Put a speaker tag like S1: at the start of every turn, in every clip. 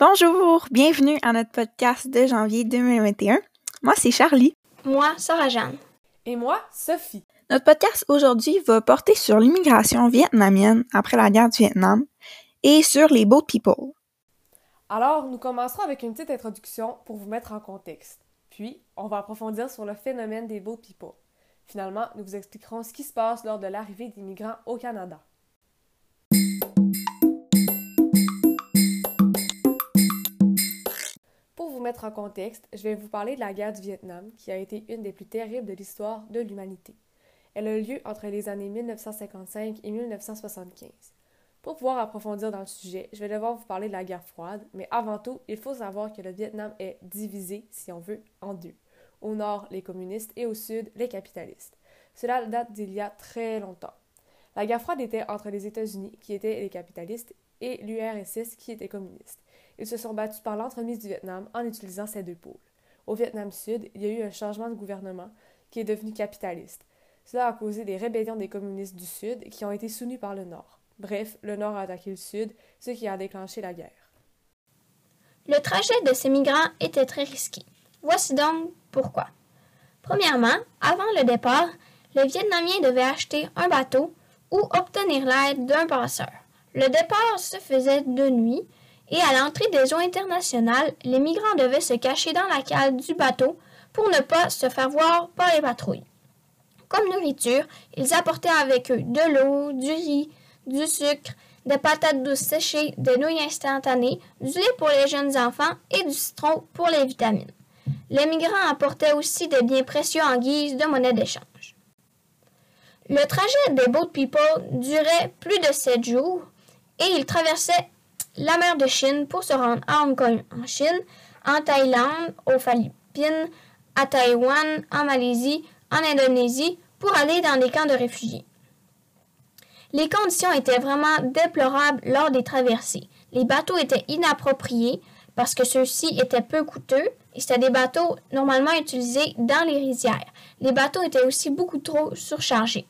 S1: Bonjour, bienvenue à notre podcast de janvier 2021. Moi, c'est Charlie.
S2: Moi, Sarah-Jeanne.
S3: Et moi, Sophie.
S1: Notre podcast aujourd'hui va porter sur l'immigration vietnamienne après la guerre du Vietnam et sur les boat people.
S3: Alors, nous commencerons avec une petite introduction pour vous mettre en contexte. Puis, on va approfondir sur le phénomène des boat people. Finalement, nous vous expliquerons ce qui se passe lors de l'arrivée des migrants au Canada. Pour vous mettre en contexte, je vais vous parler de la guerre du Vietnam, qui a été une des plus terribles de l'histoire de l'humanité. Elle a eu lieu entre les années 1955 et 1975. Pour pouvoir approfondir dans le sujet, je vais devoir vous parler de la guerre froide, mais avant tout, il faut savoir que le Vietnam est divisé, si on veut, en deux. Au nord, les communistes et au sud, les capitalistes. Cela date d'il y a très longtemps. La guerre froide était entre les États-Unis, qui étaient les capitalistes, et l'URSS, qui était communiste. Ils se sont battus par l'entremise du Vietnam en utilisant ces deux pôles. Au Vietnam Sud, il y a eu un changement de gouvernement qui est devenu capitaliste. Cela a causé des rébellions des communistes du Sud qui ont été soutenus par le Nord. Bref, le Nord a attaqué le Sud, ce qui a déclenché la guerre.
S2: Le trajet de ces migrants était très risqué. Voici donc pourquoi. Premièrement, avant le départ, les Vietnamiens devaient acheter un bateau ou obtenir l'aide d'un passeur. Le départ se faisait de nuit et à l'entrée des eaux internationales, les migrants devaient se cacher dans la cale du bateau pour ne pas se faire voir par les patrouilles. Comme nourriture, ils apportaient avec eux de l'eau, du riz, du sucre, des patates douces séchées, des nouilles instantanées, du lait pour les jeunes enfants et du citron pour les vitamines. Les migrants apportaient aussi des biens précieux en guise de monnaie d'échange. Le trajet des Boat People durait plus de sept jours et ils traversaient la mer de Chine pour se rendre à Hong Kong en Chine, en Thaïlande, aux Philippines, à Taïwan, en Malaisie, en Indonésie pour aller dans des camps de réfugiés. Les conditions étaient vraiment déplorables lors des traversées. Les bateaux étaient inappropriés parce que ceux-ci étaient peu coûteux et c'était des bateaux normalement utilisés dans les rizières. Les bateaux étaient aussi beaucoup trop surchargés.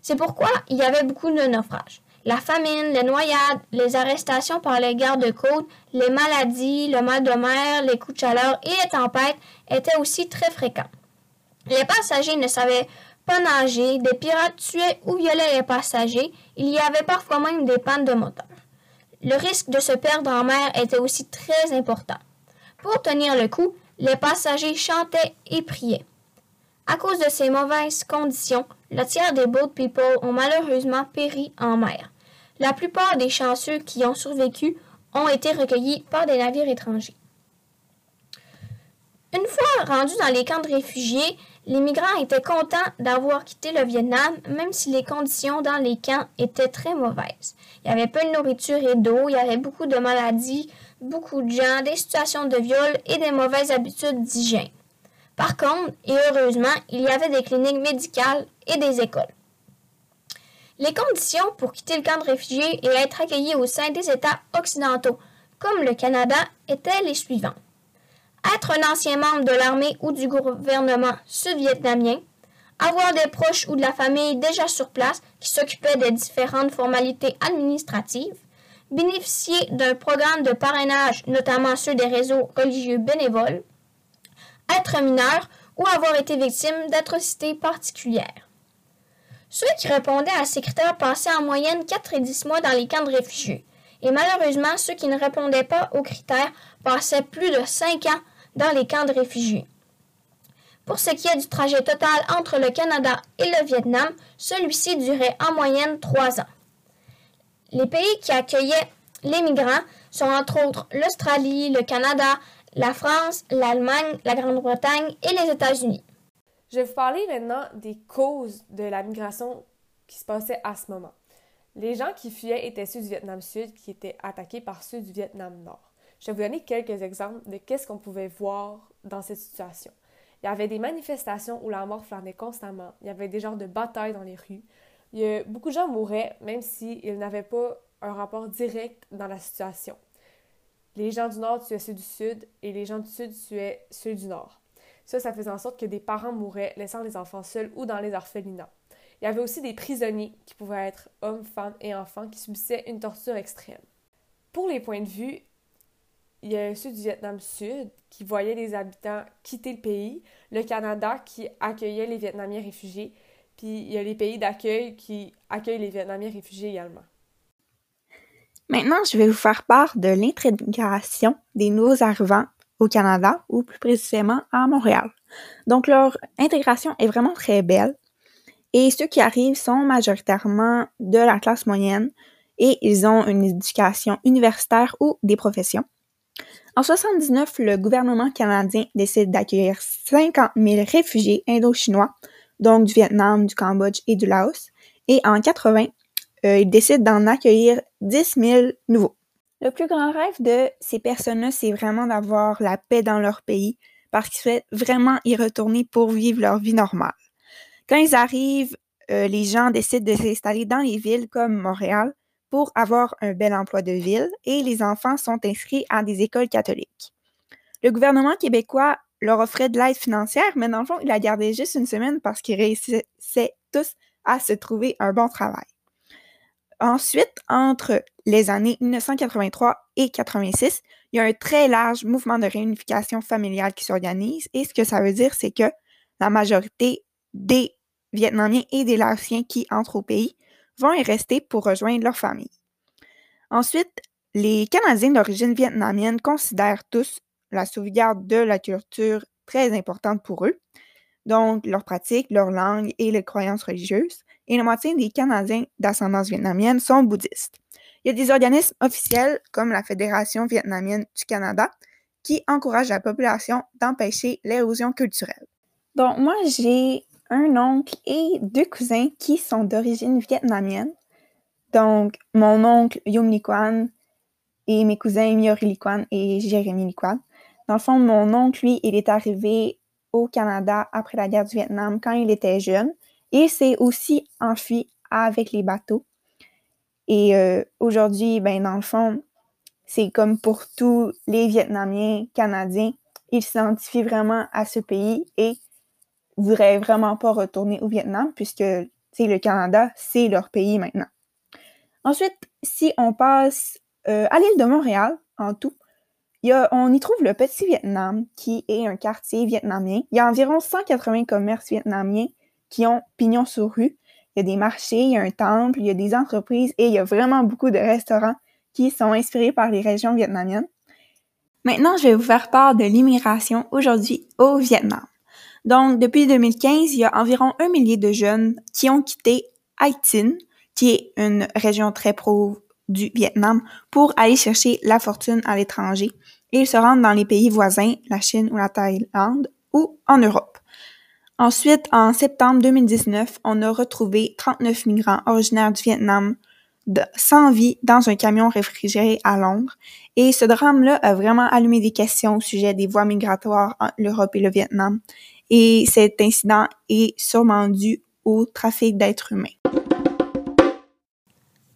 S2: C'est pourquoi il y avait beaucoup de naufrages. La famine, les noyades, les arrestations par les gardes-côtes, les maladies, le mal de mer, les coups de chaleur et les tempêtes étaient aussi très fréquents. Les passagers ne savaient pas nager, des pirates tuaient ou violaient les passagers, il y avait parfois même des pannes de moteur. Le risque de se perdre en mer était aussi très important. Pour tenir le coup, les passagers chantaient et priaient. À cause de ces mauvaises conditions, le tiers des boat people ont malheureusement péri en mer. La plupart des chanceux qui ont survécu ont été recueillis par des navires étrangers. Une fois rendus dans les camps de réfugiés, les migrants étaient contents d'avoir quitté le Vietnam, même si les conditions dans les camps étaient très mauvaises. Il y avait peu de nourriture et d'eau, il y avait beaucoup de maladies, beaucoup de gens, des situations de viol et des mauvaises habitudes d'hygiène. Par contre, et heureusement, il y avait des cliniques médicales et des écoles. Les conditions pour quitter le camp de réfugiés et être accueilli au sein des États occidentaux, comme le Canada, étaient les suivantes. Être un ancien membre de l'armée ou du gouvernement sud-vietnamien, avoir des proches ou de la famille déjà sur place qui s'occupaient des différentes formalités administratives, bénéficier d'un programme de parrainage, notamment ceux des réseaux religieux bénévoles, être mineur ou avoir été victime d'atrocités particulières. Ceux qui répondaient à ces critères passaient en moyenne 4 et 10 mois dans les camps de réfugiés. Et malheureusement, ceux qui ne répondaient pas aux critères passaient plus de 5 ans dans les camps de réfugiés. Pour ce qui est du trajet total entre le Canada et le Vietnam, celui-ci durait en moyenne 3 ans. Les pays qui accueillaient les migrants sont entre autres l'Australie, le Canada, la France, l'Allemagne, la Grande-Bretagne et les États-Unis.
S3: Je vais vous parler maintenant des causes de la migration qui se passait à ce moment. Les gens qui fuyaient étaient ceux du Vietnam Sud qui étaient attaqués par ceux du Vietnam Nord. Je vais vous donner quelques exemples de qu'est-ce qu'on pouvait voir dans cette situation. Il y avait des manifestations où la mort flânait constamment. Il y avait des genres de batailles dans les rues. Beaucoup de gens mouraient même s'ils n'avaient pas un rapport direct dans la situation. Les gens du Nord tuaient ceux du Sud et les gens du Sud tuaient ceux du Nord. Ça, ça faisait en sorte que des parents mouraient, laissant les enfants seuls ou dans les orphelinats. Il y avait aussi des prisonniers, qui pouvaient être hommes, femmes et enfants, qui subissaient une torture extrême. Pour les points de vue, il y a ceux du Vietnam Sud qui voyaient les habitants quitter le pays, le Canada qui accueillait les Vietnamiens réfugiés, puis il y a les pays d'accueil qui accueillent les Vietnamiens réfugiés également.
S1: Maintenant, je vais vous faire part de l'intégration des nouveaux arrivants au Canada, ou plus précisément à Montréal. Donc, leur intégration est vraiment très belle. Et ceux qui arrivent sont majoritairement de la classe moyenne et ils ont une éducation universitaire ou des professions. En 79, le gouvernement canadien décide d'accueillir 50 000 réfugiés indo-chinois, donc du Vietnam, du Cambodge et du Laos. Et en 80, euh, il décide d'en accueillir 10 000 nouveaux. Le plus grand rêve de ces personnes-là, c'est vraiment d'avoir la paix dans leur pays parce qu'ils souhaitent vraiment y retourner pour vivre leur vie normale. Quand ils arrivent, euh, les gens décident de s'installer dans les villes comme Montréal pour avoir un bel emploi de ville et les enfants sont inscrits à des écoles catholiques. Le gouvernement québécois leur offrait de l'aide financière, mais dans le fond, il a gardé juste une semaine parce qu'ils réussissaient tous à se trouver un bon travail. Ensuite, entre les années 1983 et 86, il y a un très large mouvement de réunification familiale qui s'organise. Et ce que ça veut dire, c'est que la majorité des Vietnamiens et des Laotiens qui entrent au pays vont y rester pour rejoindre leur famille. Ensuite, les Canadiens d'origine vietnamienne considèrent tous la sauvegarde de la culture très importante pour eux, donc leurs pratiques, leur langue et les croyances religieuses, et la moitié des Canadiens d'ascendance vietnamienne sont bouddhistes. Il y a des organismes officiels comme la Fédération vietnamienne du Canada qui encouragent la population d'empêcher l'érosion culturelle. Donc moi, j'ai un oncle et deux cousins qui sont d'origine vietnamienne. Donc, mon oncle Yum Li Quan et mes cousins Miori Li Quan et Jérémy Li Quan. Dans le fond, mon oncle, lui, il est arrivé au Canada après la guerre du Vietnam quand il était jeune et s'est aussi enfui avec les bateaux. Et euh, aujourd'hui, ben, dans le fond, c'est comme pour tous les Vietnamiens canadiens, ils s'identifient vraiment à ce pays et voudraient vraiment pas retourner au Vietnam puisque le Canada, c'est leur pays maintenant. Ensuite, si on passe euh, à l'île de Montréal, en tout, on y trouve le Petit Vietnam, qui est un quartier vietnamien. Il y a environ 180 commerces vietnamiens qui ont pignon sur rue. Il y a des marchés, il y a un temple, il y a des entreprises et il y a vraiment beaucoup de restaurants qui sont inspirés par les régions vietnamiennes. Maintenant, je vais vous faire part de l'immigration aujourd'hui au Vietnam. Donc, depuis 2015, il y a environ un millier de jeunes qui ont quitté Haïti, qui est une région très pauvre du Vietnam, pour aller chercher la fortune à l'étranger. Ils se rendent dans les pays voisins, la Chine ou la Thaïlande, ou en Europe. Ensuite, en septembre 2019, on a retrouvé 39 migrants originaires du Vietnam sans vie dans un camion réfrigéré à Londres. Et ce drame-là a vraiment allumé des questions au sujet des voies migratoires entre l'Europe et le Vietnam et cet incident est sûrement dû au trafic d'êtres humains.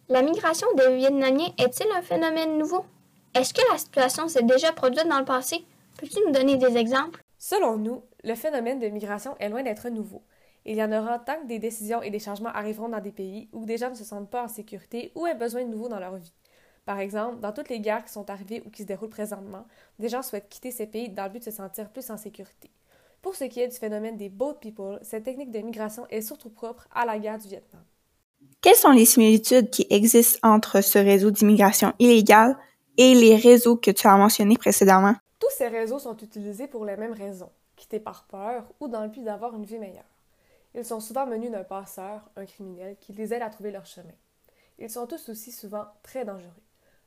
S2: La migration des Vietnamiens est-il un phénomène nouveau? Est-ce que la situation s'est déjà produite dans le passé? Peux-tu nous donner des exemples?
S3: Selon nous, le phénomène de migration est loin d'être nouveau. Il y en aura tant que des décisions et des changements arriveront dans des pays où des gens ne se sentent pas en sécurité ou ont besoin de nouveau dans leur vie. Par exemple, dans toutes les guerres qui sont arrivées ou qui se déroulent présentement, des gens souhaitent quitter ces pays dans le but de se sentir plus en sécurité. Pour ce qui est du phénomène des boat people, cette technique de migration est surtout propre à la guerre du Vietnam.
S1: Quelles sont les similitudes qui existent entre ce réseau d'immigration illégale et les réseaux que tu as mentionnés précédemment?
S3: Tous ces réseaux sont utilisés pour les mêmes raisons, quitter par peur ou dans le but d'avoir une vie meilleure. Ils sont souvent menus d'un passeur, un criminel, qui les aide à trouver leur chemin. Ils sont tous aussi souvent très dangereux.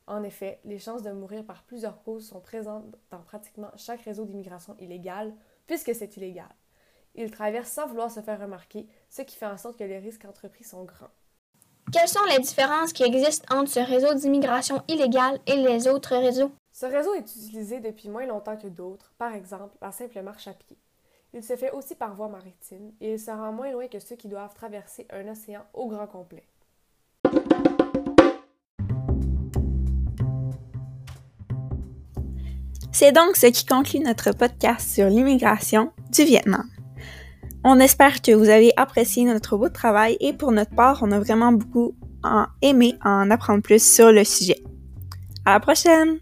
S3: En effet, les chances de mourir par plusieurs causes sont présentes dans pratiquement chaque réseau d'immigration illégale, puisque c'est illégal. Ils traversent sans vouloir se faire remarquer, ce qui fait en sorte que les risques entrepris sont grands.
S2: Quelles sont les différences qui existent entre ce réseau d'immigration illégale et les autres réseaux?
S3: Ce réseau est utilisé depuis moins longtemps que d'autres, par exemple la simple marche à pied. Il se fait aussi par voie maritime et il se rend moins loin que ceux qui doivent traverser un océan au grand complet.
S1: C'est donc ce qui conclut notre podcast sur l'immigration du Vietnam. On espère que vous avez apprécié notre beau travail et pour notre part, on a vraiment beaucoup aimé en apprendre plus sur le sujet. À la prochaine!